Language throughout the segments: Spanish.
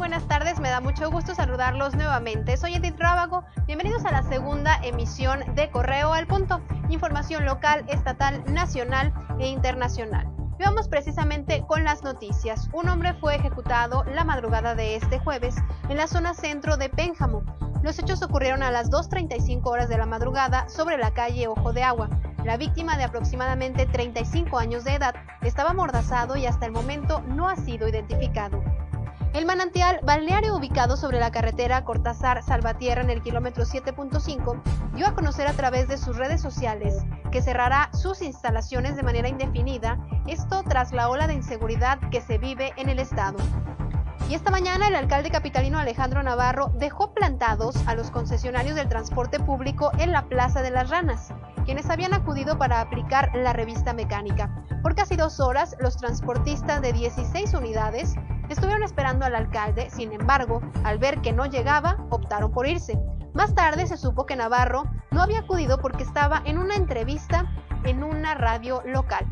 buenas tardes, me da mucho gusto saludarlos nuevamente. Soy Edith Rábago, bienvenidos a la segunda emisión de Correo al Punto, información local, estatal, nacional e internacional. Y vamos precisamente con las noticias. Un hombre fue ejecutado la madrugada de este jueves en la zona centro de Pénjamo. Los hechos ocurrieron a las 2.35 horas de la madrugada sobre la calle Ojo de Agua. La víctima de aproximadamente 35 años de edad estaba amordazado y hasta el momento no ha sido identificado. El manantial balneario ubicado sobre la carretera Cortázar Salvatierra en el kilómetro 7.5 dio a conocer a través de sus redes sociales que cerrará sus instalaciones de manera indefinida, esto tras la ola de inseguridad que se vive en el estado. Y esta mañana el alcalde capitalino Alejandro Navarro dejó plantados a los concesionarios del transporte público en la Plaza de las Ranas, quienes habían acudido para aplicar la revista mecánica. Por casi dos horas, los transportistas de 16 unidades Estuvieron esperando al alcalde, sin embargo, al ver que no llegaba, optaron por irse. Más tarde se supo que Navarro no había acudido porque estaba en una entrevista en una radio local.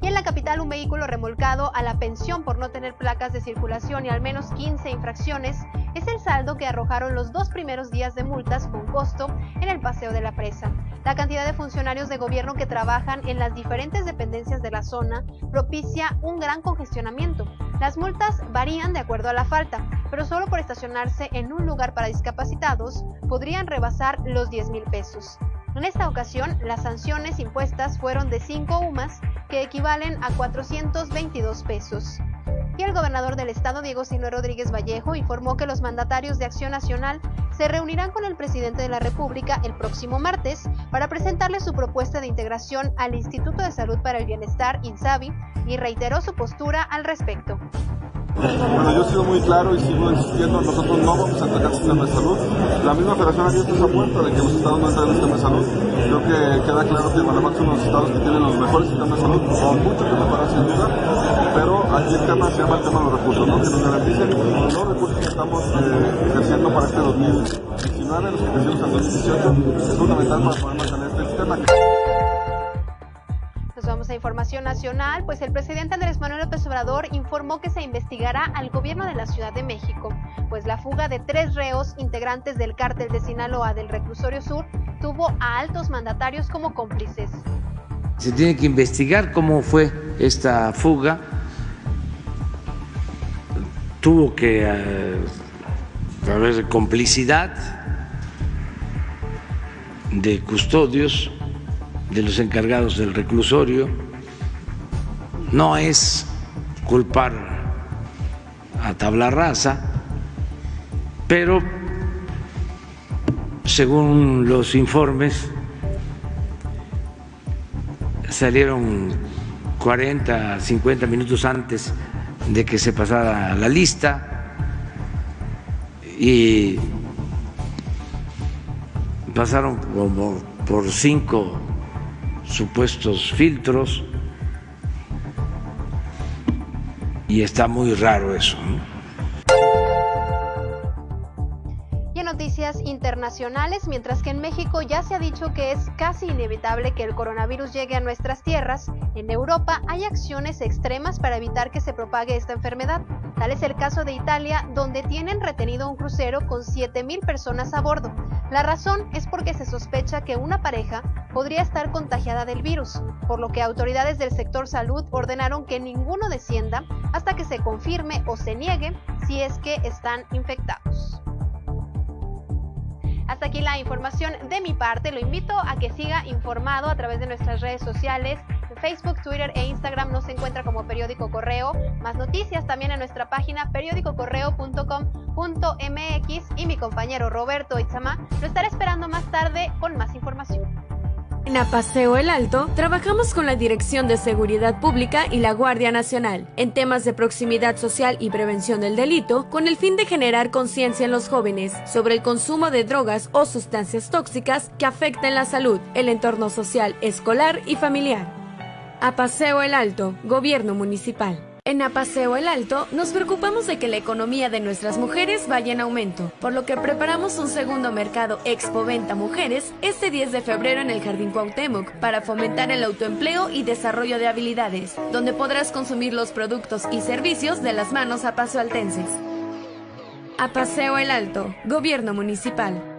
Y en la capital un vehículo remolcado a la pensión por no tener placas de circulación y al menos 15 infracciones es el saldo que arrojaron los dos primeros días de multas con costo en el paseo de la presa. La cantidad de funcionarios de gobierno que trabajan en las diferentes dependencias de la zona propicia un gran congestionamiento. Las multas varían de acuerdo a la falta, pero solo por estacionarse en un lugar para discapacitados podrían rebasar los 10 mil pesos. En esta ocasión, las sanciones impuestas fueron de 5 UMAS, que equivalen a 422 pesos. Y el gobernador del estado, Diego Sino Rodríguez Vallejo, informó que los mandatarios de Acción Nacional se reunirán con el presidente de la República el próximo martes para presentarle su propuesta de integración al Instituto de Salud para el Bienestar, INSABI, y reiteró su postura al respecto. Bueno, yo he sido muy claro y sigo insistiendo, nosotros no vamos a atacar sistema de salud. La misma federación ha abierto esa puerta de que los estados no entran en el sistema de salud. Creo que queda claro que Guanajuato es uno de los estados que tienen los mejores sistemas de salud, con mucho que mejorar sin duda, pero aquí el tema se llama el tema de los recursos, ¿no? que nos garanticen los recursos que estamos eh, ejerciendo para este 2019, los que ejercimos en 2018, es fundamental para poder mantener este sistema información nacional, pues el presidente Andrés Manuel López Obrador informó que se investigará al gobierno de la Ciudad de México, pues la fuga de tres reos integrantes del cártel de Sinaloa del reclusorio sur tuvo a altos mandatarios como cómplices. Se tiene que investigar cómo fue esta fuga. Tuvo que eh, haber complicidad de custodios de los encargados del reclusorio. No es culpar a tabla rasa, pero según los informes salieron 40, 50 minutos antes de que se pasara la lista y pasaron como por cinco supuestos filtros y está muy raro eso. Y internacionales, mientras que en México ya se ha dicho que es casi inevitable que el coronavirus llegue a nuestras tierras, en Europa hay acciones extremas para evitar que se propague esta enfermedad. Tal es el caso de Italia, donde tienen retenido un crucero con 7.000 personas a bordo. La razón es porque se sospecha que una pareja podría estar contagiada del virus, por lo que autoridades del sector salud ordenaron que ninguno descienda hasta que se confirme o se niegue si es que están infectados. Hasta aquí la información de mi parte. Lo invito a que siga informado a través de nuestras redes sociales. Facebook, Twitter e Instagram nos encuentra como Periódico Correo. Más noticias también en nuestra página periódicocorreo.com.mx y mi compañero Roberto Itzama lo estará esperando más tarde con más información. En Apaseo El Alto trabajamos con la Dirección de Seguridad Pública y la Guardia Nacional en temas de proximidad social y prevención del delito con el fin de generar conciencia en los jóvenes sobre el consumo de drogas o sustancias tóxicas que afectan la salud, el entorno social, escolar y familiar. Apaseo El Alto, Gobierno Municipal. En Apaseo El Alto nos preocupamos de que la economía de nuestras mujeres vaya en aumento, por lo que preparamos un segundo mercado Expo Venta Mujeres este 10 de febrero en el Jardín Cuauhtémoc para fomentar el autoempleo y desarrollo de habilidades, donde podrás consumir los productos y servicios de las manos apasoaltenses. A Paseo el Alto, Gobierno Municipal.